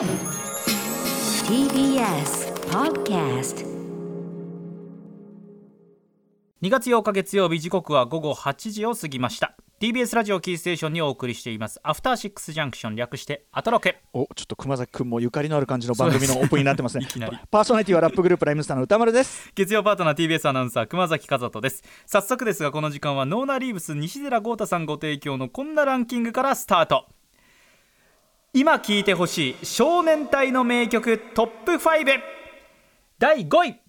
TBS Podcast 2月8日月曜日時刻は午後8時を過ぎました。TBS ラジオキーステーションにお送りしています。アフターシックスジャンクション略してアトロケ。おちょっと熊崎君もゆかりのある感じの番組の オープニングになってますね。いきなり。パーソナリティはラップグループライムスターの歌丸です。月曜パートナー TBS アナウンサー熊崎和人です。早速ですがこの時間はノーナリーブス西寺豪太さんご提供のこんなランキングからスタート今聴いてほしい少年隊の名曲トップ5第5位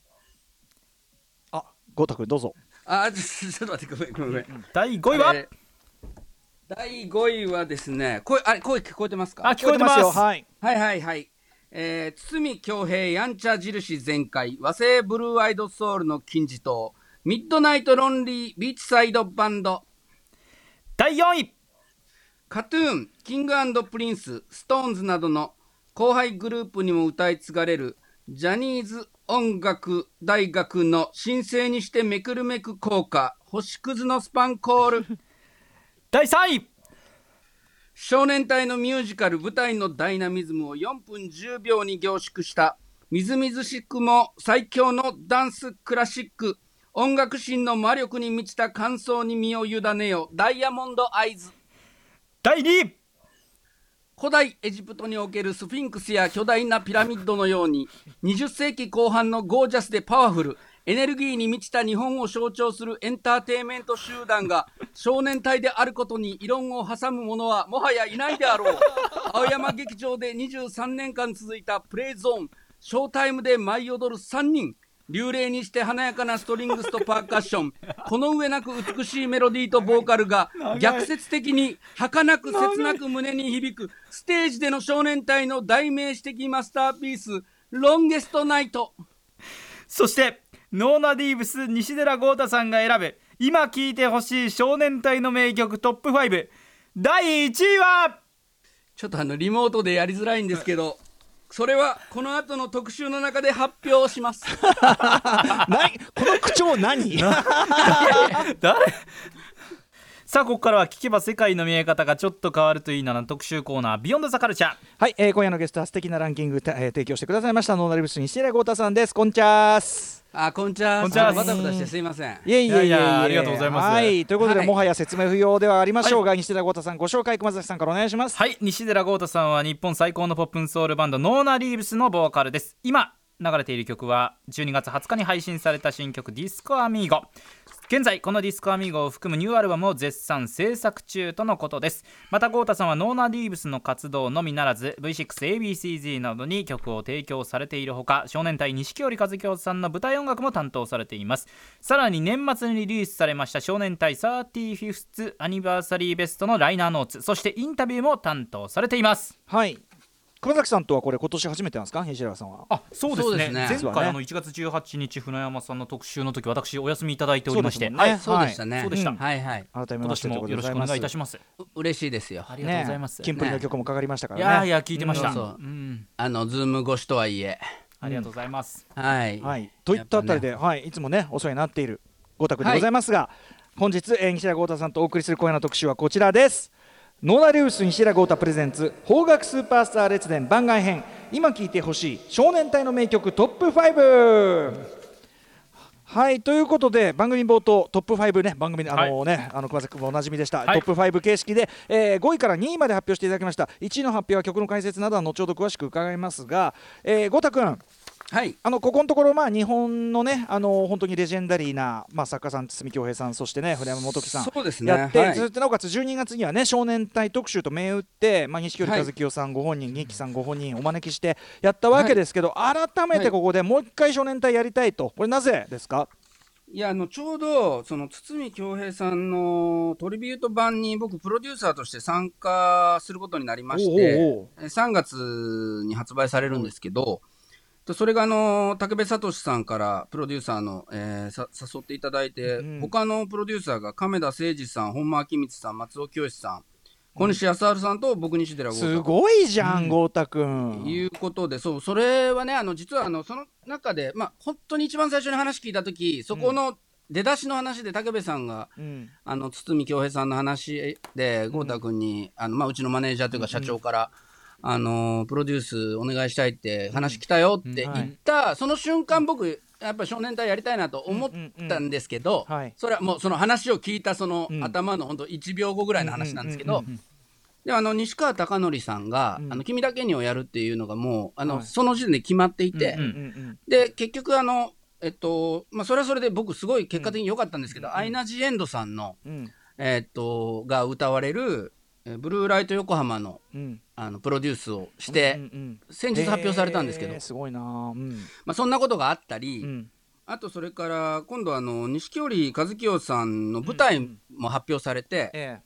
あ豪太君どうぞ。あ ちょっと待ってごめんごめんごめん。第5位は、えー第5位はですね声あれ声聞こえてますか？あ聞こえてます。よ。はい。はいはいはい。えー、堤恭平やんちゃ印全開。和製ブルーアイドソウルの金字塔。ミッドナイトロンリービーチサイドバンド。第4位 KAT-TUN King & Prince SixTONES などの後輩グループにも歌い継がれるジャニーズ音楽大学の神聖にしてめくるめく校歌星屑のスパンコール。第3位。少年隊のミュージカル舞台のダイナミズムを4分10秒に凝縮したみずみずしくも最強のダンスクラシック。音楽心の魔力に満ちた感想に身を委ねよダイヤモンドアイズ。第2位古代エジプトにおけるスフィンクスや巨大なピラミッドのように20世紀後半のゴージャスでパワフルエネルギーに満ちた日本を象徴するエンターテインメント集団が少年隊であることに異論を挟む者はもはやいないであろう。青山劇場で23年間続いたプレイゾーンショータイムで舞い踊る3人。流麗にして華やかなストリングスとパーカッション。この上なく美しいメロディーとボーカルが逆説的に儚く切なく胸に響くステージでの少年隊の代名詞的マスターピースロンゲストナイト。そしてノーナディーブス西寺豪太さんが選ぶ今聴いてほしい少年隊の名曲トップ5第1位は！ちょっとあのリモートでやりづらいんですけどそれはこの後の特集の中で発表します。何？この口調何？誰？さあここからは聞けば世界の見え方がちょっと変わるといいなな特集コーナービヨンドザカルチャーはい、えー、今夜のゲストは素敵なランキング、えー提供してくださいましたノーナリブス西寺豪太さんです。こんちゃーす。あこんにちはこんにちはあバタバタしてすいません。いえいえいえいえ。いやいやありがとうございます。はいということで、はい。もはや説明不要ではありましょうが、西寺豪太さんご紹介熊崎さんからお願いします。はい西寺豪太さんは日本最高のポップンソウルバンドノーナリーブスのボーカルです。今流れている曲は12月20日に配信された新曲「ディスコアミーゴ」現在このディスコアミーゴを含むニューアルバムを絶賛制作中とのことです。また豪太さんはノーナ・リーブスの活動のみならず V6 A.B.C-Z などに曲を提供されているほか少年隊錦織一清さんの舞台音楽も担当されています。さらに年末にリリースされました少年隊 35th アニバーサリーベストのライナーノーツそしてインタビューも担当されています。はい。熊崎さんとはこれ今年初めてなんですか？西寺さんは。あそうですね。すね。前回あの1月18日船山さんの特集の時私お休みいただいておりまして、ね。はいそうでしたね、そうでした。うん。はいはい。改めましてよろしくお願いいたしまます。う嬉しいですよ。ありがとうございます、ね、キンプリの曲もかかりましたかいらね。やいや聞いてました、うん。そうそう。うん。あのズーム越しとはいえ。ありがとうございます、はい、はい、といったあたりで、はい、いつもねお世話になっている豪太君でございますが、本日、えー、西田豪太さんとお送りする今夜の特集はこちらですノーナリウス西田豪太プレゼンツ邦楽スーパースター列伝番外編。今聴いてほしい少年隊の名曲トップ5はいということで番組冒頭トップ5ね番組あのね、あの熊崎君もおなじみでした、はい。トップ5形式で、えー5位から2位まで発表していただきました。1位の発表は曲の解説などは後ほど詳しく伺いますが、えー、豪太君はい。あのここのところ、まあ、日本のね、あの本当にレジェンダリーな、まあ、作家さん、堤恭平さん、そしてね、古山元樹さん、そうですね。やって、はい。ずっとなおかつ12月にはね、少年隊特集と銘打って、まあ、錦織はい。和清さんご本人、二木さんご本人、お招きしてやったわけですけど、改めてここでもう一回少年隊やりたいと、これ、なぜですか？いやあのちょうどその堤恭平さんのトリビュート版に僕プロデューサーとして参加することになりましておうおうおう。え3月に発売されるんですけど、とそれがあの武部聡さんからプロデューサーの、えーさ誘っていただいて、うん他のプロデューサーが亀田誠二さん本間明光さん松尾清さん小西康治さんと僕西寺豪太すごいじゃん、豪太君。いうことで、そう、それはね、あの、実は、あの、その中で、まあ、本当に一番最初に話聞いたとき、そこの出だしの話で、武部さんが、うん。あの、堤恭平さんの話で、豪太君に、あの、まあ、うちのマネージャーというか社長から、あのープロデュースお願いしたいって話来たよって言った、その瞬間僕やっぱ少年隊やりたいなと思ったんですけど、うんうんうんはいそれはもうその話を聞いたそのうん頭の本当1秒後ぐらいの話なんですけど、うんうんうんであの西川貴教さんが、うんあの君だけにをやるっていうのがもうあの、はいその時点で決まっていて、うんうんうんで結局あのえっとまあそれはそれで僕すごい結果的に良かったんですけど、アイナ・ジ・エンドさんのうんえっとが歌われるえーブルーライト横浜のうん。あのプロデュースをして、先日発表されたんですけど、すごいなうん。まあ、そんなことがあったり、うん。あとそれから今度あの錦織一清さんの舞台も発表されて、え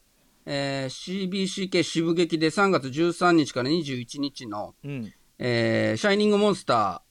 え。ー CBCK 渋劇で3月13日から21日のえうん。えーシャイニングモンスター、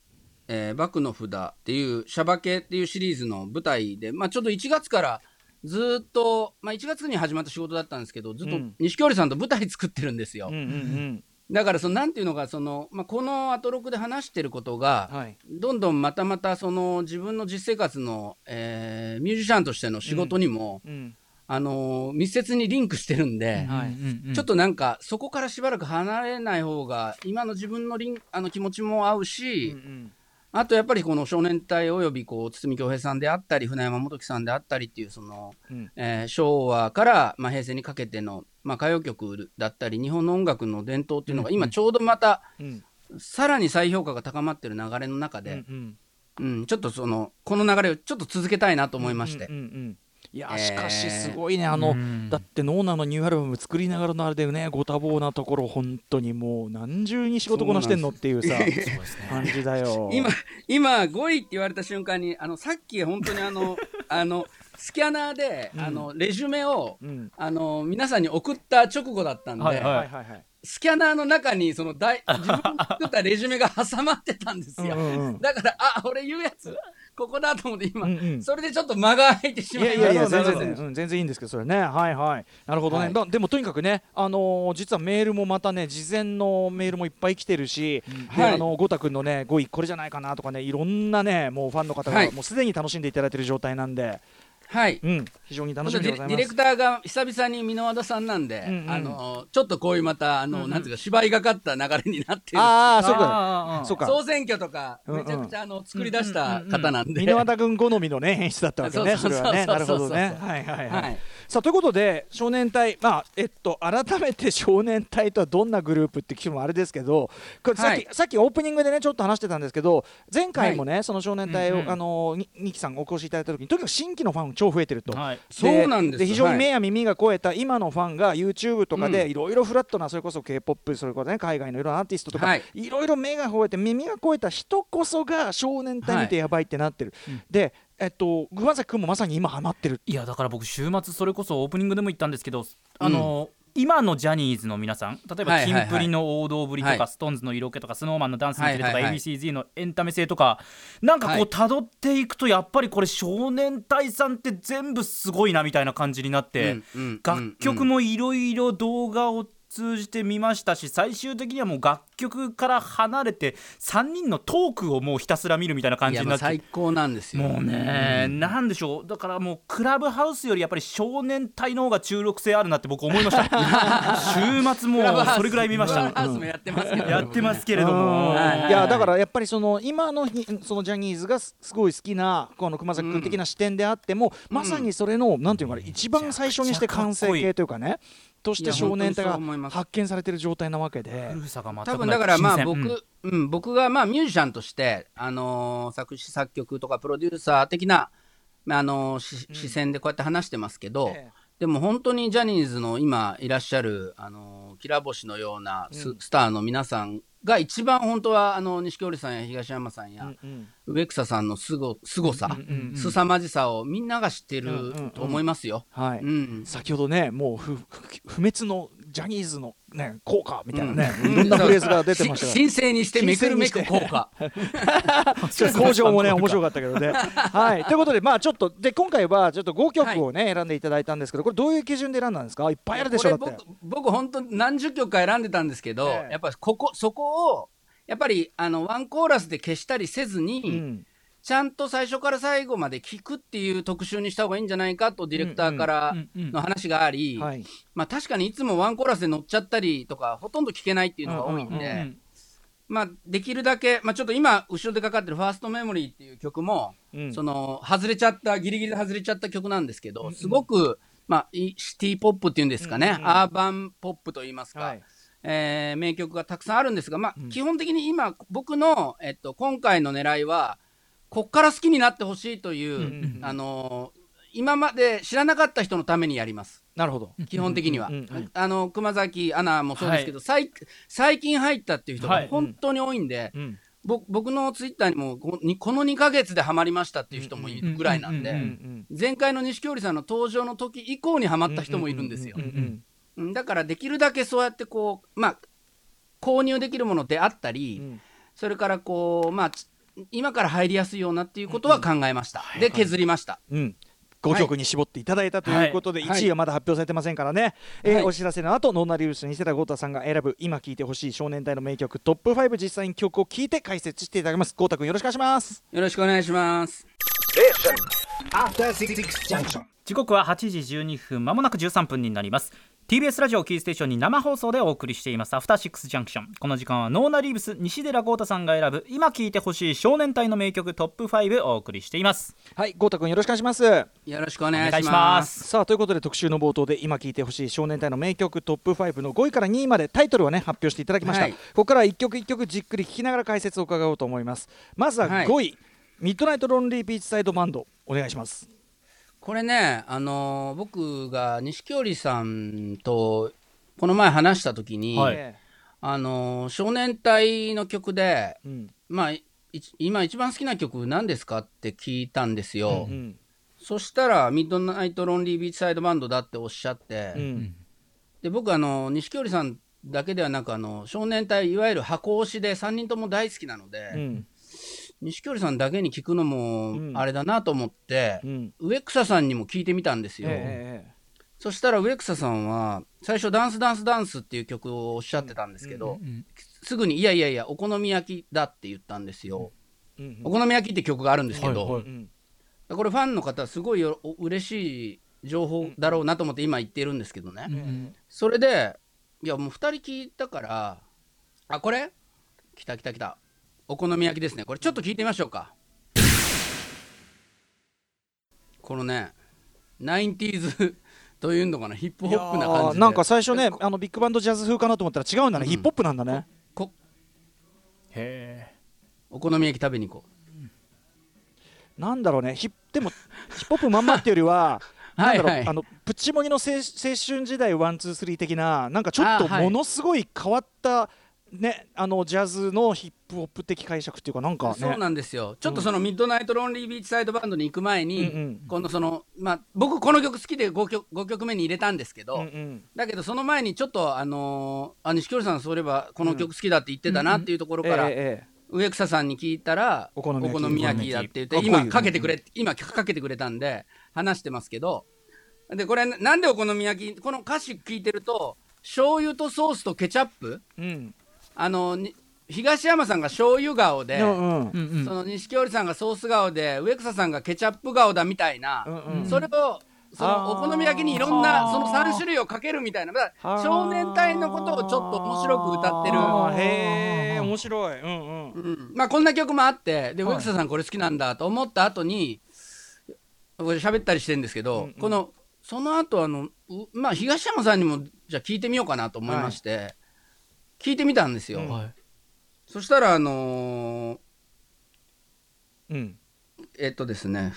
えーバクの札っていう、シャバケっていうシリーズの舞台で、まあちょっと1月からずーっと、まあ1月に始まった仕事だったんですけど、ずっとうん。錦織さんと舞台作ってるんですよ。うんうんだからその、なんていうのか、その、まあこのアトロクで話してることが、うんはい。どんどんまたまたその自分の実生活の、えーミュージシャンとしての仕事にも、うんあのー密接にリンクしてるんで、はいうんうん。ちょっとなんかそこからしばらく離れない方が今の自分のリンあの気持ちも合うし、うんあとやっぱりこの少年隊およびこう堤恭平さんであったり船山元樹さんであったりっていうその、うん。えー昭和から、まあ、平成にかけての、まあ、歌謡曲だったり日本の音楽の伝統っていうのが今ちょうどまたうん。さらに再評価が高まってる流れの中うんうで、ん。うんちょっとそのこの流れをちょっと続けたいなと思いまして。うん。うんうんいやえー。しかしすごいねあのうん。だってノーナのニューアルバム作りながらのあれでねご多忙なところ本当にもう何重に仕事こなしてんのっていうさ 感じだよ。今、今5位って言われた瞬間に、あの、さっき本当にあの、あの、スキャナーで、うん。あの、レジュメを、うん。あの、皆さんに送った直後だったんで、はいはいはいはい。はいスキャナーの中に、その大、自分が作ったレジュメが挟まってたんですよ。うんうんうん。だから、あ、俺言うやつ、ここだと思って今、うんうん。それでちょっと間が空いてしまいました。いやいやいや全然、うん、全然いいんですけどそれね。はいはい。なるほどね、はい。だでもとにかくねあのー実はメールもまたね事前のメールもいっぱい来てるし、ではい。あのゴタ君のね5位これじゃないかなとかねいろんなねもうファンの方はい。がもうすでに楽しんでいただいてる状態なんで、はい。うん。非常に楽しみでございます。ディレクターが久々に箕輪田さんなんで、うんうん。あのちょっとこういうまたあの、うんうん。なんていうか芝居がかった流れになってる。ああそうか。あーそうか。総選挙とかうんうんめちゃくちゃあの作り出した方なんで、箕輪田君好みのね演出だったわけねそそうそうそう。れはね。なるほどね。はいはいはい、はい。さあということで少年隊まあえっと改めて少年隊とはどんなグループって聞くのもあれですけどこれさっき,、はい。さっきオープニングでねちょっと話してたんですけど前回もね、その少年隊を、うんうん。あのにニキさんお越しいただいた時にとにかく新規のファン超増えてると。はい。そうなんです。非常にはい。目や耳が超えた今のファンが YouTube とかでうん。いろいろフラットなそれこそ K-POP それこそね海外のいろんなアーティストとかはい。いろいろ目が超えて耳が超えた人こそが少年隊見てやばいってなってる、うん。でえっと熊崎君もまさに今ハマってる。いやだから僕週末それこそオープニングでも言ったんですけどあの、今のジャニーズの皆さん例えばはいはいはい。キンプリの王道ぶりとか、はい。ストーンズの色気とかスノーマンのダンスのキレとか、はいはいはい ABCZ のエンタメ性とかなんかこはい。う辿っていくとやっぱりこれ少年隊さんって全部すごいなみたいな感じになって、うんうん楽曲もいろいろ動画を通じて見ましたし最終的にはもう楽曲から離れて3人のトークをもうひたすら見るみたいな感じになってもう最高なんですよ。もうね、なんでしょう。だからもうクラブハウスよりやっぱり少年隊の方が注力性あるなって僕思いました。週末もうそれぐらい見ました。クラブハウスもやってますけど。やってますけれども。うん。はいいやだからやっぱりその今のひそのジャニーズがすすごい好きなこの熊崎君的な視点であっても、まさにそれのなんていうのかな一番最初にして完成形というかねとして少年隊が発見されてる状態なわけで。古さが全くない多分だからまあ僕、新鮮。うん。僕がまあミュージシャンとして、あのー作詞作曲とかプロデューサー的な、まああのーし視線でこうやって話してますけど、ええ。でも本当にジャニーズの今いらっしゃる、あのー、きら星のようなス,、うん。スターの皆さんが一番本当はあの錦織さんや東山さんや、うんうん。植草さんのすごすごさ、うんうんうん。凄まじさをみんなが知ってると思いますよ。先ほどねもう 不滅のジャニーズの、ね、効果みたいなね、うん。いろんなフレーズが出てましたしから神聖にしてめくるめく効果。工場もね面白かったけどね。はい。ということでまあちょっとで今回はちょっと5曲をね、選んでいただいたんですけどこれどういう基準で選んだんですか？いっぱいあるでしょだこれって。僕僕本当何十曲か選んでたんですけど、ええ。やっぱここそこをやっぱりあのワンコーラスで消したりせずに、うんちゃんと最初から最後まで聞くっていう特集にした方がいいんじゃないかとディレクターからの話があり、はい。まあ確かにいつもワンコーラスで乗っちゃったりとかほとんど聞けないっていうのが多いんで、まあできるだけ、まあちょっと今後ろでかかってる「ファーストメモリーっていう曲も、うん。その外れちゃったギリギリで外れちゃった曲なんですけど、すごく、まあ、いシティポップっていうんですかね、アーバンポップといいますか、はい。えー名曲がたくさんあるんですが、まあ、基本的に今、僕の、えっと、今回の狙いは、こっから好きになってほしいという、んあのー今まで知らなかった人のためにやります。なるほど。基本的には。うんうんあの、熊崎アナもそうですけど、最最近入ったっていう人はい。が本当に多いんで、うんぼ僕のツイッターにもこにこの2ヶ月でハマりましたっていう人もいるぐらいなんで、うんうんうん前回の錦織さんの登場の時以降にハマった人もいるんですよ。うん。うんうんだからできるだけそうやってこう、まあ、購入できるものであったり、うん。それからこう、まあ、つ今から入りやすいようなっていうことは考えました。で、削りました。うん。5曲に絞っていただいたということで、はい1位はまだ発表されてませんからね、えーはい。お知らせの後ノーナリーブス西寺豪太さんが選ぶ今聴いてほしい少年隊の名曲トップ5実際に曲を聴いて解説していただきます。豪太君よろしくお願いします。よろしくお願いします。After Six Junction. 時刻は8時12分まもなく13分になります TBS ラジオキーステーションに生放送でお送りしています。アフターシックスジャンクション。この時間はノーナリーブス西寺豪太さんが選ぶ今聴いてほしい少年隊の名曲トップ5をお送りしています。はい豪太君よろしくお願いします。よろしくお願いしま。ます。すさあということで特集の冒頭で今聴いてほしい少年隊の名曲トップ5の5位から2位までタイトルをね発表していただきました、はい。ここからは一曲一曲じっくり聴きながら解説を伺おうと思います。まずははい。5位、ミッドナイトロンリービーチサイドバンドお願いしますこれね、あのー僕が錦織さんとこの前話した時に、はい。えあのー少年隊の曲で、ーうん。まあ、い今一番好きな曲何ですかって聞いたんですよ。うんそしたら、ミッドナイトロンリービーチサイドバンドだっておっしゃって、うん。で僕あの錦織さんだけではなくあの少年隊いわゆる箱推しで3人とも大好きなので、うん錦織さんだけに聞くのもうん。あれだなと思って、うん。植草さんにも聞いてみたんですよ、えそしたら植草さんは最初「ダンスダンスダンス」っていう曲をおっしゃってたんですけど、すぐに「いやいやいやお好み焼きだ」って言ったんですよ、えうん。お好み焼きって曲があるんですけど、はいはい。うん。これファンの方すごいよお嬉しい情報だろうなと思って今言ってるんですけどね、それでいやもう2人聞いたからあこれ？来た来た来たお好み焼きですね。これちょっと聞いてみましょうか。このね 90s というのかなヒップホップな感じなんか最初ねあのビッグバンドジャズ風かなと思ったら違うんだね、うん。ヒップホップなんだね。こへお好み焼き食べに行こなんだろうねヒッでもヒップホップまんまっていうよりは はいはい。なんだろうあのプッチモニの青青春時代ワンツースリー的ななんかちょっとものすごい変わったねあのジャズのヒップホップ的解釈っていうかなんかね。そうなんですよ。ちょっとそのミッドナイトロンリービーチサイドバンドに行く前に、うんうんこのそのまあ僕この曲好きで 5, 曲5曲目に入れたんですけど、うんうん。だけどその前にちょっとあのーあ錦織さんそういえばこの曲好きだって言ってたなっていうところから、植草さんに聞いたらお好み焼き。だって言って今かけてくれ今かけてくれたんで話してますけど。でこれなんでお好み焼きこの歌詞聞いてると醤油とソースとケチャップ？うんあのに東山さんが醤油顔で、うんうん。その錦織さんがソース顔で植草さんがケチャップ顔だみたいな、うんうんそれをそのお好み焼きにいろんなその3種類をかけるみたいなだから少年隊のことをちょっと面白く歌ってる。へえ面白い。うんうん。うん。まあこんな曲もあってではい。植草さんこれ好きなんだと思った後にこれ喋ったりしてるんですけど、うんうん。このその後あのうまあ東山さんにもじゃあ聞いてみようかなと思いまして、聞いてみたんですよ、うん。はい。そしたらあのーうん。えっとですね、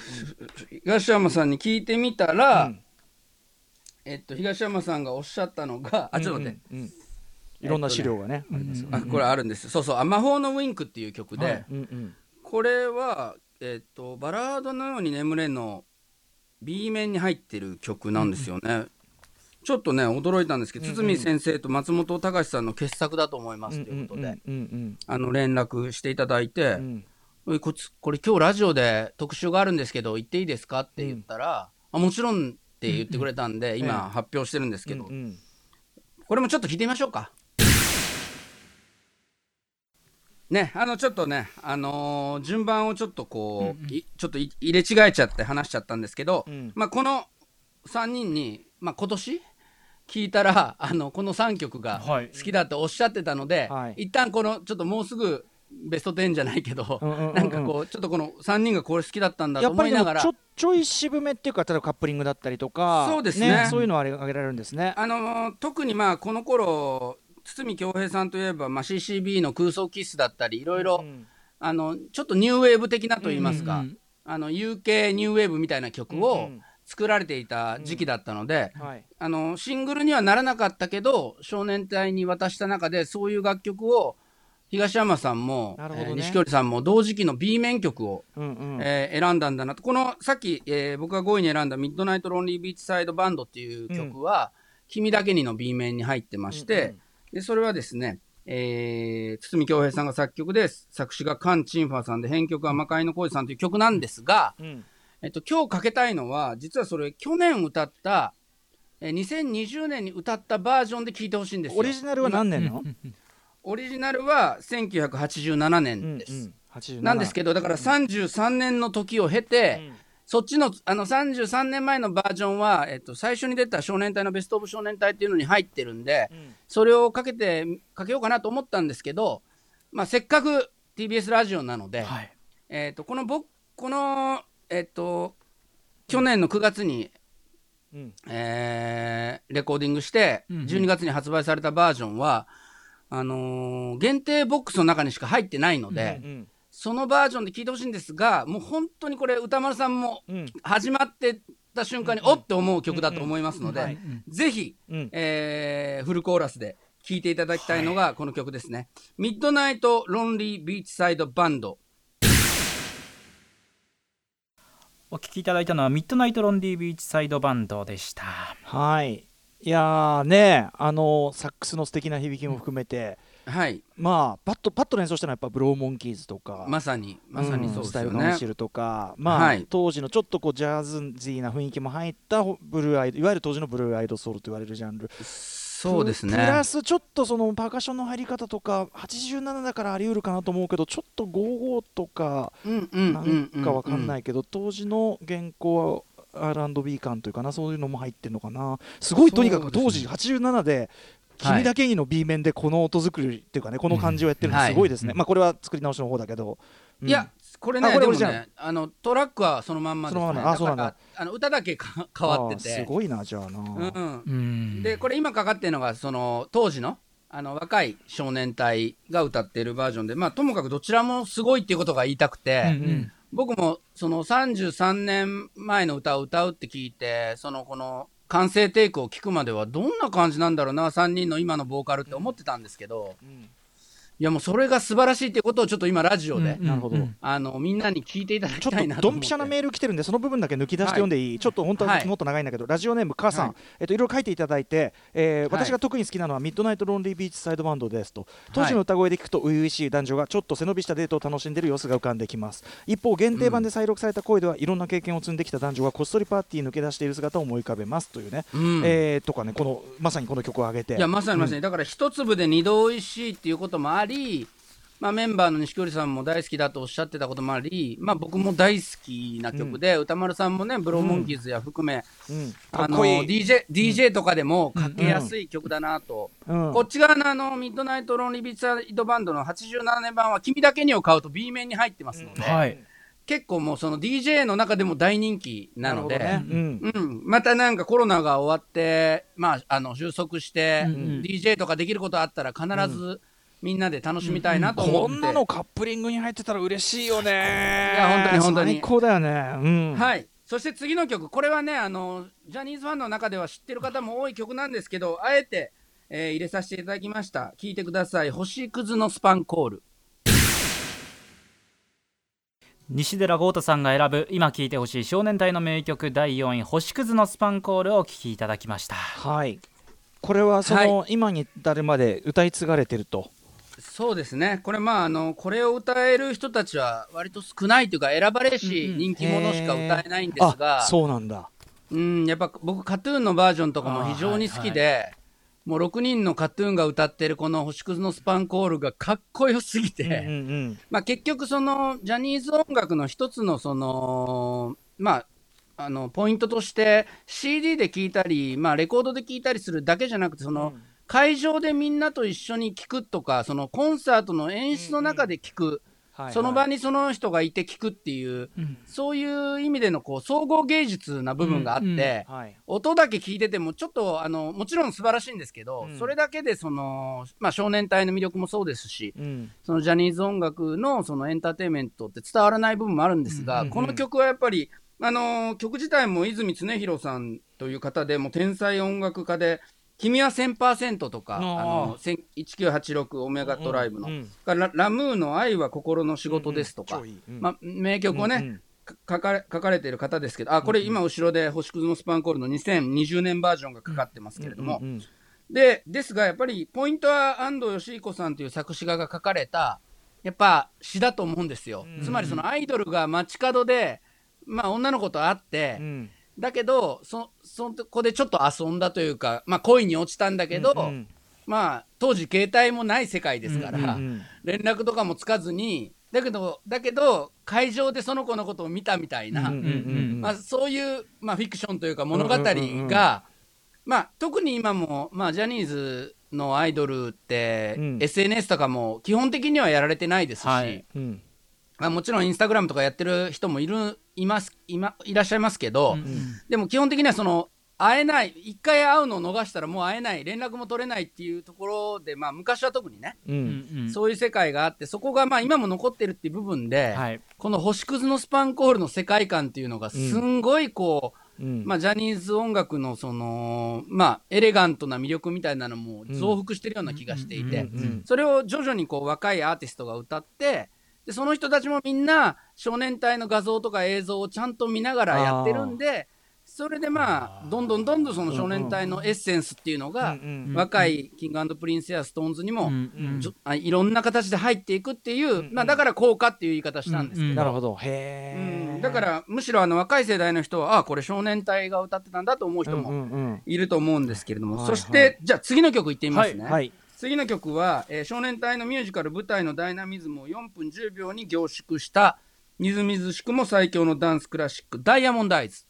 東山さんに聞いてみたら、うん。えっと東山さんがおっしゃったのがあちょっと待って、うん。うんいろんな資料がねありますよあこれあるんですそうそう「あ魔法のウィンク」っていう曲で、はい。うんうん。これは、えっとバラードのように眠れの B 面に入ってる曲なんですよね。ちょっとね驚いたんですけど、堤先生と松本隆さんの傑作だと思いますということで、連絡していただいて、うん。ここれ今日ラジオで特集があるんですけど行っていいですかって言ったら、あもちろんって言ってくれたんで、今発表してるんですけど、うんうん。これもちょっと聞いてみましょうか。ね、あのちょっとね、あのー順番をちょっとこう、いちょっとい入れ違えちゃって話しちゃったんですけど、ん。まあこの3人に、まあ今年聞いたら、あのこの3曲がはい。好きだっておっしゃってたので、はい。一旦このちょっともうすぐベスト10じゃないけど、うんうんうんうん。なんかこうちょっとこの3人がこれ好きだったんだと思いながらちょちょい渋めっていうか例えばカップリングだったりとかそうですね。そういうのはあれ挙げられるんですね。あのー特にまあこの頃筒美京平さんといえば、まあ、 C-C-B の空想キッスだったりいろいろ、うんあのちょっとニューウェーブ的なと言いますか、うんうんあの UK ニューウェーブみたいな曲うんをうん作られていた時期だったので、はい。あのシングルにはならなかったけど少年隊に渡した中でそういう楽曲を東山さんも、ね。えー錦織さんも同時期の B 面曲を、うんうん。えー選んだんだなと。このさっき、えー僕が5位に選んだ「ミッドナイト・ロンリー・ビーチサイド・バンド」っていう曲は「君だけに」の B 面に入ってまして、うんうん。でそれはですね、えー、堤恭平さんが作曲で作詞がカン・チンファーさんで編曲は魔界の恋さんという曲なんですが、うんえっと、今日かけたいのは実はそれ去年歌った、えー2020年に歌ったバージョンで聴いてほしいんですよ。オリジナルは何年の？オリジナルは1987年です、うん。うん87なんですけどだから33年の時を経て、そっちのあの33年前のバージョンは、えっと、最初に出た少年隊のベスト・オブ少年隊っていうのに入ってるんで、それをかけてかけようかなと思ったんですけど、まあ、せっかく TBS ラジオなので、はい。えっとこの僕この、えっと去年の9月に、うん。えーレコーディングして、うんうん。12月に発売されたバージョンはあのー限定ボックスの中にしか入ってないので、うんそのバージョンで聴いてほしいんですがもう本当にこれ歌丸さんもうん。始まってた瞬間に、おって思う曲だと思いますので、はいぜひ、うん。えーフルコーラスで聴いていただきたいのがこの曲ですね。ミッドナイト・ロンリー・ビーチサイド・バンド。お聞きいただいたのはミッドナイトロンリービーチサイドバンドでした。はい。いやーねあのサックスの素敵な響きも含めて、はい、まあパッとパッと連想したのはやっぱブローモンキーズとか、まさに、まさにそうですスタイルカウンシ。ルとか、まあはい。当時のちょっとこうジャズジーな雰囲気も入ったブルーアイドいわゆる当時のブルーアイドソウルと言われるジャンルそうですね。プラスちょっとそのパーカッションの入り方とか87だからあり得るかなと思うけどちょっと55とかなうんんかわかんないい。けど、当時の原稿は R&B 感というかなそういうのも入ってるのかな。すごいとにかく当時87で「君だけに」の B 面でこの音作りっていうかねこの感じをやってるのすごいですね、うん。まあこれは作り直しの方だけど、うん。いや、これあね、でもこれオリジナル。ね、あのトラックはそのまんまですね。あそうなんだ。からあの歌だけか変わってて。すごいなじゃあな、うんうん。でこれ今かかってるのがその当時のあの若い少年隊が歌っているバージョンで、まあ、ともかくどちらもすごいっていうことが言いたくて、うんうん。僕もその33年前の歌を歌うって聞いてそのこの完成テイクを聞くまではどんな感じなんだろうな3人の今のボーカルって思ってたんですけど、いやもうそれが素晴らしいってことをちょっと今ラジオで、なるほど。あのみんなに聞いていただきちょたいなっとと思ってドンピシャなメール来てるんでその部分だけ抜き出して読んでいい、ちょっと本当ははい。もっと長いんだけど、ラジオネーム母さん、はい。えっといろいろ書いていただいて、えーはい私が特に好きなのはミッドナイトロンリービーチサイドバンドですと。当時の歌声で聞くと初々しい男女がちょっと背伸びしたデートを楽しんでいる様子が浮かんできます一方限定版で再録された声ではいろんな経験を積んできた男女がこっそりパーティー抜け出している姿を思い浮かべますというね、うんえーとかねこのまさにこの曲を上げていやまさにまさに、だから一粒で二度おいしいっていうこともあり、まあ、メンバーの錦織さんも大好きだとおっしゃってたこともあり、まあ、僕も大好きな曲で、歌丸さんもねブローモンキーズや含め、うん、かあの DJ, DJ とかでもかけやすい曲だなと、うん。こっち側のあのミッドナイト・ロンリー・ビーチサイドバンドの87年版は「君だけに」を買うと B 面に入ってますので、はい。結構もうその DJ の中でも大人気なので。ね。うん。うん、またなんかコロナが終わって、まあ、あの収束して、うんうん。DJ とかできることあったら必ずみんなで楽しみたいなと思って、こんなのカップリングに入ってたら嬉しいよね。いや本当に本当に。最高だよね。うん。はい、そして次の曲。これはねあのジャニーズファンの中では知ってる方も多い曲なんですけどあえて、えー入れさせていただきました。聞いてください。星屑のスパンコール。西寺豪太さんが選ぶ今聴いてほしい少年隊の名曲第4位星屑のスパンコールをお聴きいただきました。はい。これはその、今に至るまで歌い継がれてるとそうですね。これまああのこれを歌える人たちは割と少ないというか選ばれし人気者しか歌えないんですが、あそうなんだ。うん、やっぱ僕、カトゥーンのバージョンとかも非常に好きで、もう6人のカトゥーンが歌ってるこの星屑のスパンコールがかっこよすぎて、うんうんまあ結局そのジャニーズ音楽の一つのそのまああのポイントとして CD で聴いたり、まあ、レコードで聴いたりするだけじゃなくてその、会場でみんなと一緒に聴くとかそのコンサートの演出の中で聴く、はいその場にその人がいて聴くっていう、そういう意味でのこう総合芸術な部分があって、うんうん。はい。音だけ聞いててもちょっとあのもちろん素晴らしいんですけど、うん。それだけでその、まあ、少年隊の魅力もそうですし、うん。そのジャニーズ音楽のそのエンターテインメントって伝わらない部分もあるんですが、うんうんこの曲はやっぱり、あのー曲自体も泉常弘さんという方でもう天才音楽家で「君は1000%」とか「あの千1986オメガトライブの」うん。うんララムーの「愛は心の仕事です」とか、うんうん。まあ、名曲をね、うんうん。か書かれ書かれている方ですけどあこれ今後ろで星屑のスパンコールの2020年バージョンがかかってますけれども、うんうんで、ですが、やっぱり、ポイントは安藤義彦さんという作詞家が書かれた、やっぱ詩だと思うんですよ。つまり、そのアイドルが街角で、まあ、女の子と会って、うんだけど、そ、そこでちょっと遊んだというか、まあ、恋に落ちたんだけど、うんまあ、当時携帯もない世界ですから、うんうん連絡とかもつかずに、だけど、だけど、会場でその子のことを見たみたいな、うんうんうんまあ、そういう、まあ、フィクションというか物語が、うんうんうんうん。まあ、特に今も、まあ、ジャニーズのアイドルって、うん。SNS とかも基本的にはやられてないですし、はい。うんまあ、もちろんインスタグラムとかやってる人もいるいますいまいらっしゃいますけど、でも基本的にはその会えない一回会うのを逃したらもう会えない連絡も取れないっていうところで、まあ、昔は特にね、ううんん。そういう世界があってそこがまあ今も残ってるっていう部分で、はい。この星屑のスパンコールの世界観っていうのがすんごいこう、うん。まあ、ジャニーズ音楽のその、まあ、エレガントな魅力みたいなのも増幅してるような気がしていて、うんうん。それを徐々にこう若いアーティストが歌って、でその人たちもみんな少年隊の画像とか映像をちゃんと見ながらやってるんで、それでまあ、どんどんどんどんその少年隊のエッセンスっていうのが、うん若いキングプリンスや SixTONES にも、いろんな形で入っていくっていう、まあ、だから効果っていう言い方したんですけど、なるほど。へえうん。だからむしろあの若い世代の人はあこれ少年隊が歌ってたんだと思う人もいると思うんですけれども、はいそして、じゃあ次の曲いってみますね、うんはい次の曲は、えー少年隊のミュージカル舞台のダイナミズムを4分10秒に凝縮したみずみずしくも最強のダンスクラシック「ダイヤモンドアイズ。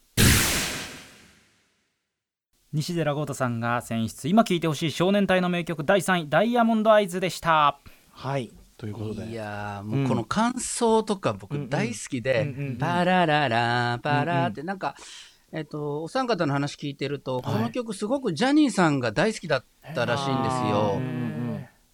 西寺豪太さんが選出。今聴いてほしい少年隊の名曲第3位「ダイヤモンドアイズ」でした。はい。ということ」で。いやーもうこの感想とか僕大好きでうん。うん。うん「パラララパラ」ってなんか、えっとお三方の話聞いてると、この曲すごくジャニーさんが大好きだったらしいんですよ。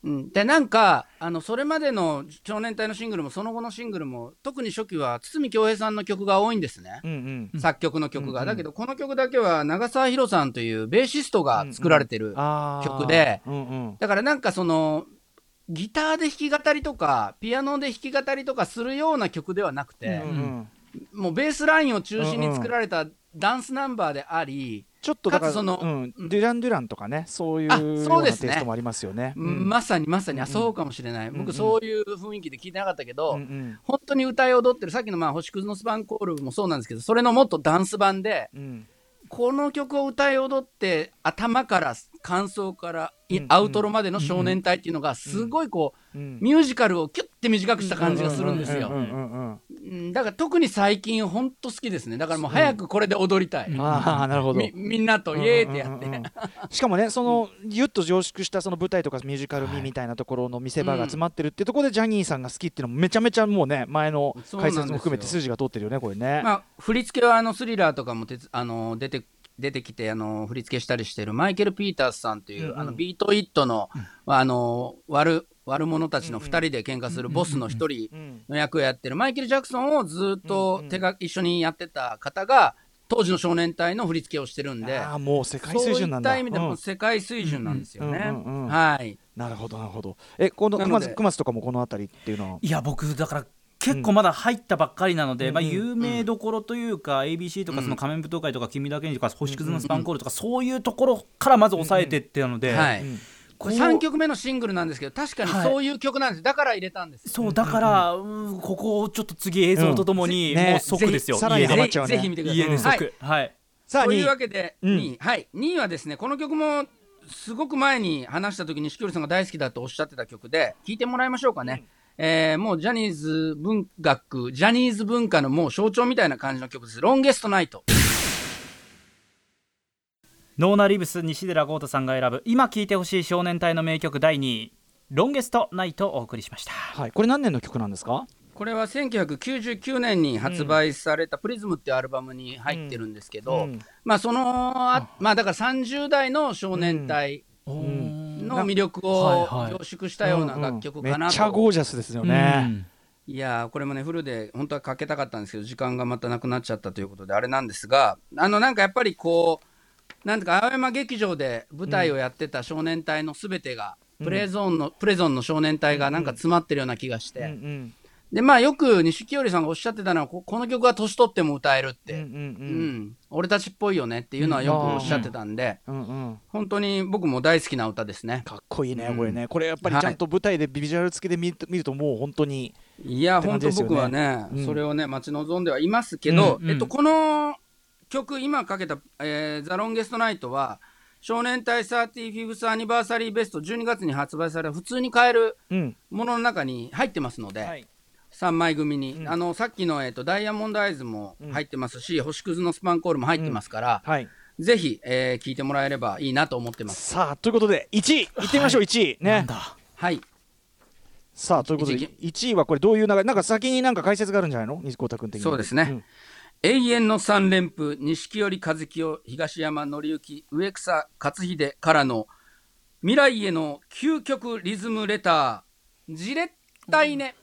うん、でなんかあのそれまでの少年隊のシングルもその後のシングルも特に初期は堤恭平さんの曲が多いんですね、うんうん。作曲の曲が、うんうん。だけどこの曲だけは長澤宏さんというベーシストが作られてる、曲でうんうん。だからなんかそのギターで弾き語りとかピアノで弾き語りとかするような曲ではなくて、うんもうベースラインを中心に作られたダンスナンバーであり、ちょっとだからそのうんデュラン・デュランとかねそういうそうですね。イストもありますよね。うん。まさにまさにあそうかもしれない、うん僕そういう雰囲気で聞いてなかったけど、うんうん。本当に歌い踊ってるさっきのまあ星屑のスパンコールもそうなんですけどそれのもっとダンス版でうん。この曲を歌い踊って頭から感想からアウトロまでの少年隊っていうのがすごいこう、うんミュージカルをキュッて短くした感じがするんですよ、うんうんうんうんうん。だから特に最近本当好きですね。だからもう早くこれで踊りたい、ああなるほど。みみんなとイエーってやって、うんうんうん。しかもねそのギュッと凝縮したその舞台とかミュージカル味みたいなところの見せ場が詰まってるっていうところでジャニーさんが好きっていうのもめちゃめちゃもうね前の解説も含めて筋が通ってるよねこれね。まあ、振り付けはあのスリラーとかもてつあの出て出てきてあの振り付けしたりしてるマイケル・ピータースさんという、あのビート・イットの,、あの悪悪者たちの2人で喧嘩するボスの1人の役をやってるマイケル・ジャクソンをずっと手が一緒にやってた方が当時の少年隊の振り付けをしてるんでああもう世界そうい水準なんだ。った意味でうんも世界水準なんですよね。うんうんうんうんはいなるほどなるほど。えこの熊津とかもこの辺りっていうのは？いや僕だから結構まだ入ったばっかりなので、うんまあ、有名どころというか、ABC とかその仮面舞踏会とか君だけにとか星屑のスパンコールとか、そういうところからまず抑えてってなので、はい。うん。これ3曲目のシングルなんですけど確かにはいそういう曲なんです、だから入れたんですそうだから、うんここをちょっと次映像とともに、うん。ねもう即ですよ、ぜひさらに家で。ハマっちゃうねぜひ見てください。家ではい。即、はい。さあという2わけで、うん。2位、はい、2位はですね、この曲もすごく前に話した時に錦織さんが大好きだとおっしゃってた曲で、聴いてもらいましょうかね。えーもうジャニーズ文学、ジャニーズ文化のもう象徴みたいな感じの曲です。ロンゲストナイト。ノーナリブス西寺豪太さんが選ぶ今聴いてほしい少年隊の名曲第2位。ロンゲストナイトをお送りしました。はいこれ何年の曲なんですか？これは1999年に発売されたプリズムっていうアルバムに入ってるんですけど、うん。まあそのあまあだから30代の少年隊の魅力を凝縮したような楽曲かなめっちゃと。ゴージャスですよね、うん。いやーこれもねフルで本当はかけたかったんですけど時間がまたなくなっちゃったということであれなんですがあのなんかやっぱりこうなんていうか青山劇場で舞台をやってた少年隊のすべてが、プレゾーンのプレゾンの少年隊がなんか詰まってるような気がして、うんうんでまあよく錦織さんがおっしゃってたのはここの曲は年取っても歌えるって、うんうん俺たちっぽいよねっていうのはよくおっしゃってたんで、うんうん。うん本当に僕も大好きな歌ですね。かっこいいね、うん。これね。これやっぱりちゃんと舞台でビジュアル付きで見ると見るともう本当にいや、本当僕はね、うん。それをね、待ち望んではいますけど、うんうん。えっと、この曲、今かけた、えー、ザ・ロンゲスト・ナイトは、少年隊 35th アニバーサリーベスト12月に発売され、普通に買えるうん。ものの中に入ってますので、はい3枚組に、うん。あのさっきの、えっと、ダイヤモンドアイズも入ってますし、星屑のスパンコールも入ってますから、はい。ぜひ、えー聞いてもらえればいいなと思ってます。さあということで1位。いってみましょう、1位。ね。なんだ。はい、さあということで一位1位はこれどういう流れなんか先になんか解説があるんじゃないの？西光太君的に。そうですね。永遠の三連符、錦織和樹、東山紀之、植草克秀からの未来への究極リズムレター、ジレッタイネ。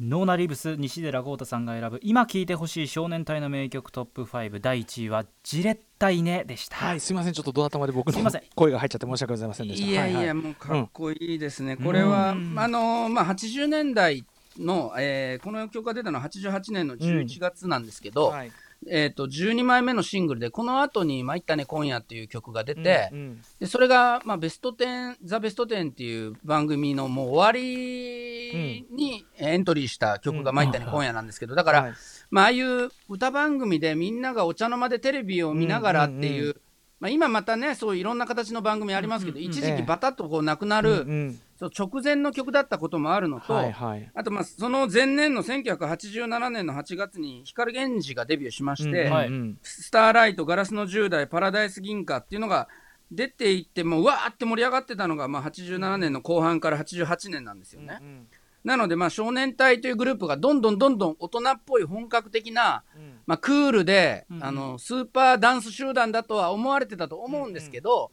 ノーナリブス西寺豪太さんが選ぶ今聴いてほしい少年隊の名曲トップ5第1位はジレッタイネでした、はいすいません。ちょっとドア頭で僕のすいません。声が入っちゃって申し訳ございませんでした。いやいや、ははもうかっこいいですね。これは、あのーまあ、80年代の、えーこの曲が出たのは88年の11月なんですけど、はいえっ、と、12枚目のシングルで、この後に、参ったね、今夜っていう曲が出て、うんうん。でそれが、まあ、ベスト10、ザ・ベスト10っていう番組のもう終わりにエントリーした曲が参ったね、今夜なんですけど、だから、はい。まあ、ああいう歌番組でみんながお茶の間でテレビを見ながらっていう、うんうんまあ、今またね、そういういろんな形の番組ありますけど、一時ええ期バタッとこうなくなうんる、うん。そう直前の曲だったこともあるのと、はいはい。あと、まあ、その前年の1987年の8月に光源氏がデビューしまして、はいうんうん。スターライト、ガラスの10代、パラダイス銀河っていうのが出ていって、もううわーって盛り上がってたのが、まあ、87年の後半から88年なんですよね。うんなので、まあ、少年隊というグループがどんどんどんどん大人っぽい本格的な、まあ、クールで、あの、スーパーダンス集団だとは思われてたと思うんですけど、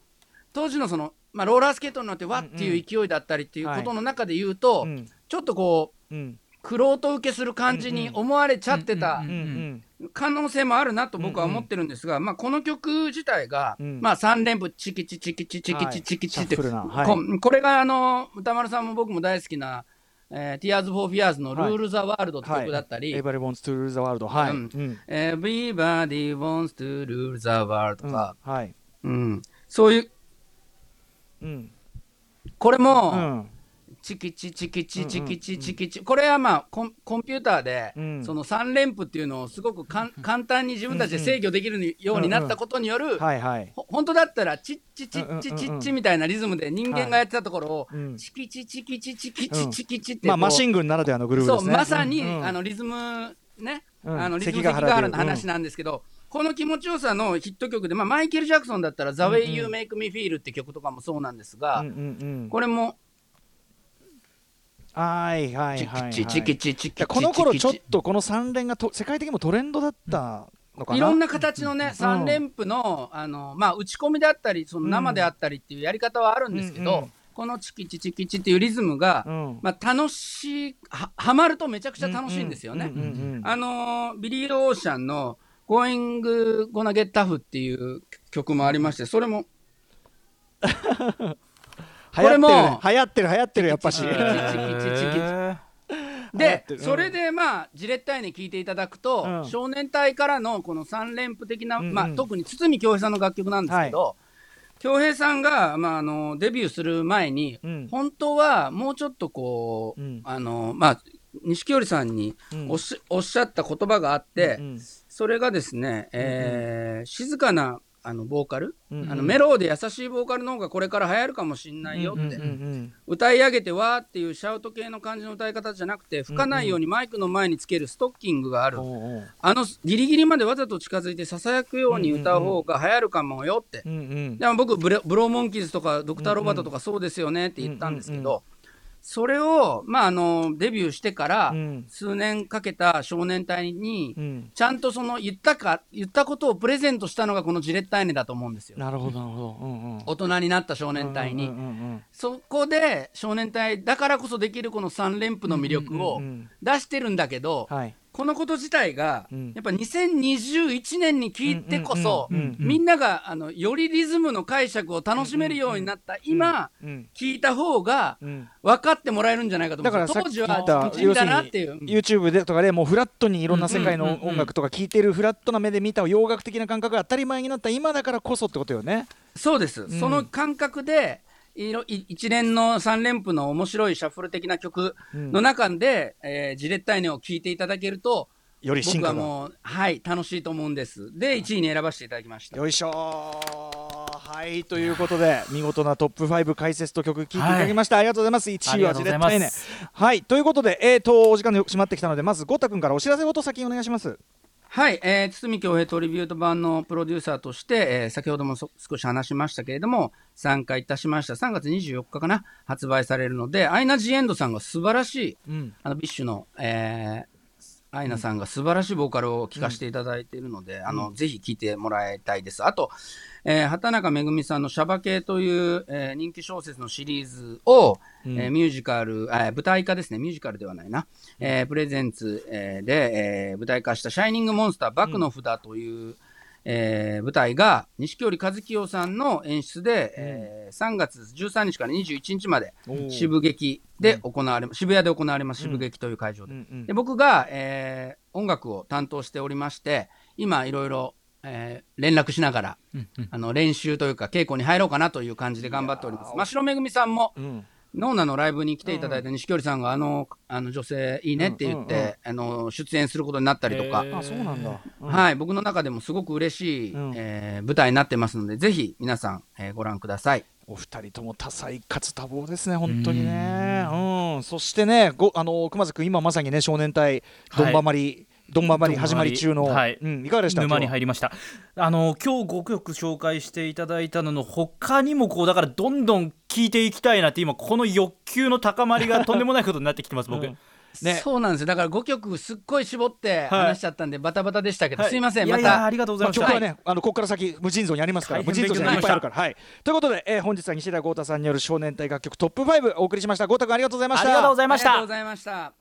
当時のその、まあ、ローラースケートに乗ってわっていう勢いだったりっていうことの中で言うと、うん。ちょっとこう、うん。クロート受けする感じに思われちゃってたうんうん可能性もあるなと僕は思ってるんですが、まあ、この曲自体が、うん。まあ、3連符チキチチキチチキチチキチって、これがあの歌丸さんも僕も大好きな、えー、Tears for Fears の「ルール・ザ・ワールド」って曲だったり、はい、Everybody wants to rule the world はい、ううんん Everybody wants to rule the world とか、はいうんそういううんこれも、うんチキチチキチチキチチキチ、これはまあコンコンピューターで、うん。その3連符っていうのをすごくかん簡単に自分たちで制御できるようになったことによる、本当だったらチッチチッチチッチみたいなリズムで人間がやってたところを、うん。チキチチキチチキチチキチってまあマシングンならではのグループですね。まさに、あのリズムね、うん。あのリズム関ヶ原の話なんですけど、この気持ちよさのヒット曲で、まあ、マイケル・ジャクソンだったら「The Way You Make Me Feel」って曲とかもそうなんですが、これもはいはいチはい、はい、キチチキチチキチいやこの頃ちょっとこの三連がと世界的にもトレンドだったのかな、いろんな形のね、三連符の、あの、まあ、打ち込みであったり、その生であったりっていうやり方はあるんですけど、うん。うんこのチキチチキチっていうリズムが、うん。まあ、楽しい、は、はまるとめちゃくちゃ楽しいんですよね。あのービリー・オーシャンの Going Gonna Get Tough っていう曲もありまして、それも、これもね。流行ってる流行ってるやっぱしでそれでまあ、ジレッタイネ聞いていただくと、うん少年隊からのこの3連符的な、うんうんまあ、特に堤恭平さんの楽曲なんですけど、恭平さんが、まあ、あのデビューする前に、うん本当はもうちょっとこう、うんあのまあ、錦織さんにうんおっし,、おっしゃった言葉があって、うんそれがですね、えー静かなあのボーカル、うんうん。あのメローで優しいボーカルの方がこれから流行るかもしんないよって、歌い上げてわーっていうシャウト系の感じの歌い方じゃなくて吹かないようにマイクの前につけるストッキングがある、うんおうおう。あのギリギリまでわざと近づいてささやくように歌う方が流行るかもよって、でも僕ブレブローモンキーズとかドクター・ロバートとかそうですよねって言ったんですけど、それを、まあ、あのデビューしてからうん。数年かけた少年隊にうん。ちゃんとその言ったか言ったことをプレゼントしたのがこのジレッターネだと思うんですよ。なるほどなるほど。うんうん。大人になった少年隊に、うんうんうんそこで少年隊だからこそできるこの3連符の魅力をうんうんうん。出してるんだけど、はいこのこと自体が、うん。やっぱ2021年に聞いてこそ、みんながあのよりリズムの解釈を楽しめるようになった今、うん聞いた方がうん。分かってもらえるんじゃないかと思う。だから当時はだなっていう。YouTube でとかでもうフラットにいろんな世界の音楽とか聴いてるフラットな目で見た洋楽的な感覚が当たり前になった今だからこそってことよね。そうです、ん。その感覚でいろい一連の3連符の面白いシャッフル的な曲の中で、えージレッタイネを聴いていただけるとより進化が。僕はもうはい楽しいと思うんです。で1位に選ばせていただきました。よいしょー。はいということで見事なトップ5解説と曲聴いていただきました、ありがとうございます。1位はジレッタイネはいということでえーとお時間の迫ってきたのでまず豪太君からお知らせごと先にお願いしますはい、えー、筒美京平トリビュート版のプロデューサーとして、えー先ほどもそ少し話しましたけれども、参加いたしました。3月24日かな、発売されるので、アイナ・ジ・エンドさんが素晴らしい、うんあの、 BiSH の、えーアイナさんが素晴らしいボーカルを聴かせていただいているので、あの、ぜひ聴いてもらいたいです。あと、えー畑中めぐみさんのしゃばけという、えー人気小説のシリーズを、えーミュージカル、あー舞台化ですね、ミュージカルではないな、えープレゼンツ、えーで、えー舞台化したシャイニングモンスター、バクの札という、えー舞台が錦織和清さんの演出で、えー3月13日から21日まで渋劇で行われ、渋谷で行われます渋劇という会場で,、うんうん。で僕が、えー音楽を担当しておりまして今いろいろ、えー連絡しながら、あの練習というか稽古に入ろうかなという感じで頑張っております。真城めぐみさんも、うんノーナのライブに来ていただいた錦織さんが、あのあの女性いいねって言って、うんうんあの出演することになったりとか、あそうなんだ、うん。はい、僕の中でもすごく嬉しい、うん。えー舞台になってますので、ぜひ皆さん、えーご覧ください。お二人とも多彩かつ多忙ですね、本当にね。うん、そしてね、ごあの熊津君、今まさにね、少年隊、どんばまり、どんばまり始まり中の、はい。うん、いかがでした？沼に入りました。あの今日5曲紹介していただいたのの他にもこうだからどんどん聴いていきたいなって今この欲求の高まりがとんでもないことになってきてます僕、うん。ね。そうなんです。よ。だから5曲すっごい絞って話しちゃったんで、バタバタでしたけど、はい。すいません、いやまた。いやありがとうございました、まあ曲はね、あのここから先、無尽蔵にありますから、無尽蔵にいっぱいあるから。はい、ということで、えー本日は西田豪太さんによる少年隊楽曲トップ5お送りしました。豪太君ありがとうございました。ありがとうございました。ありがとうございました。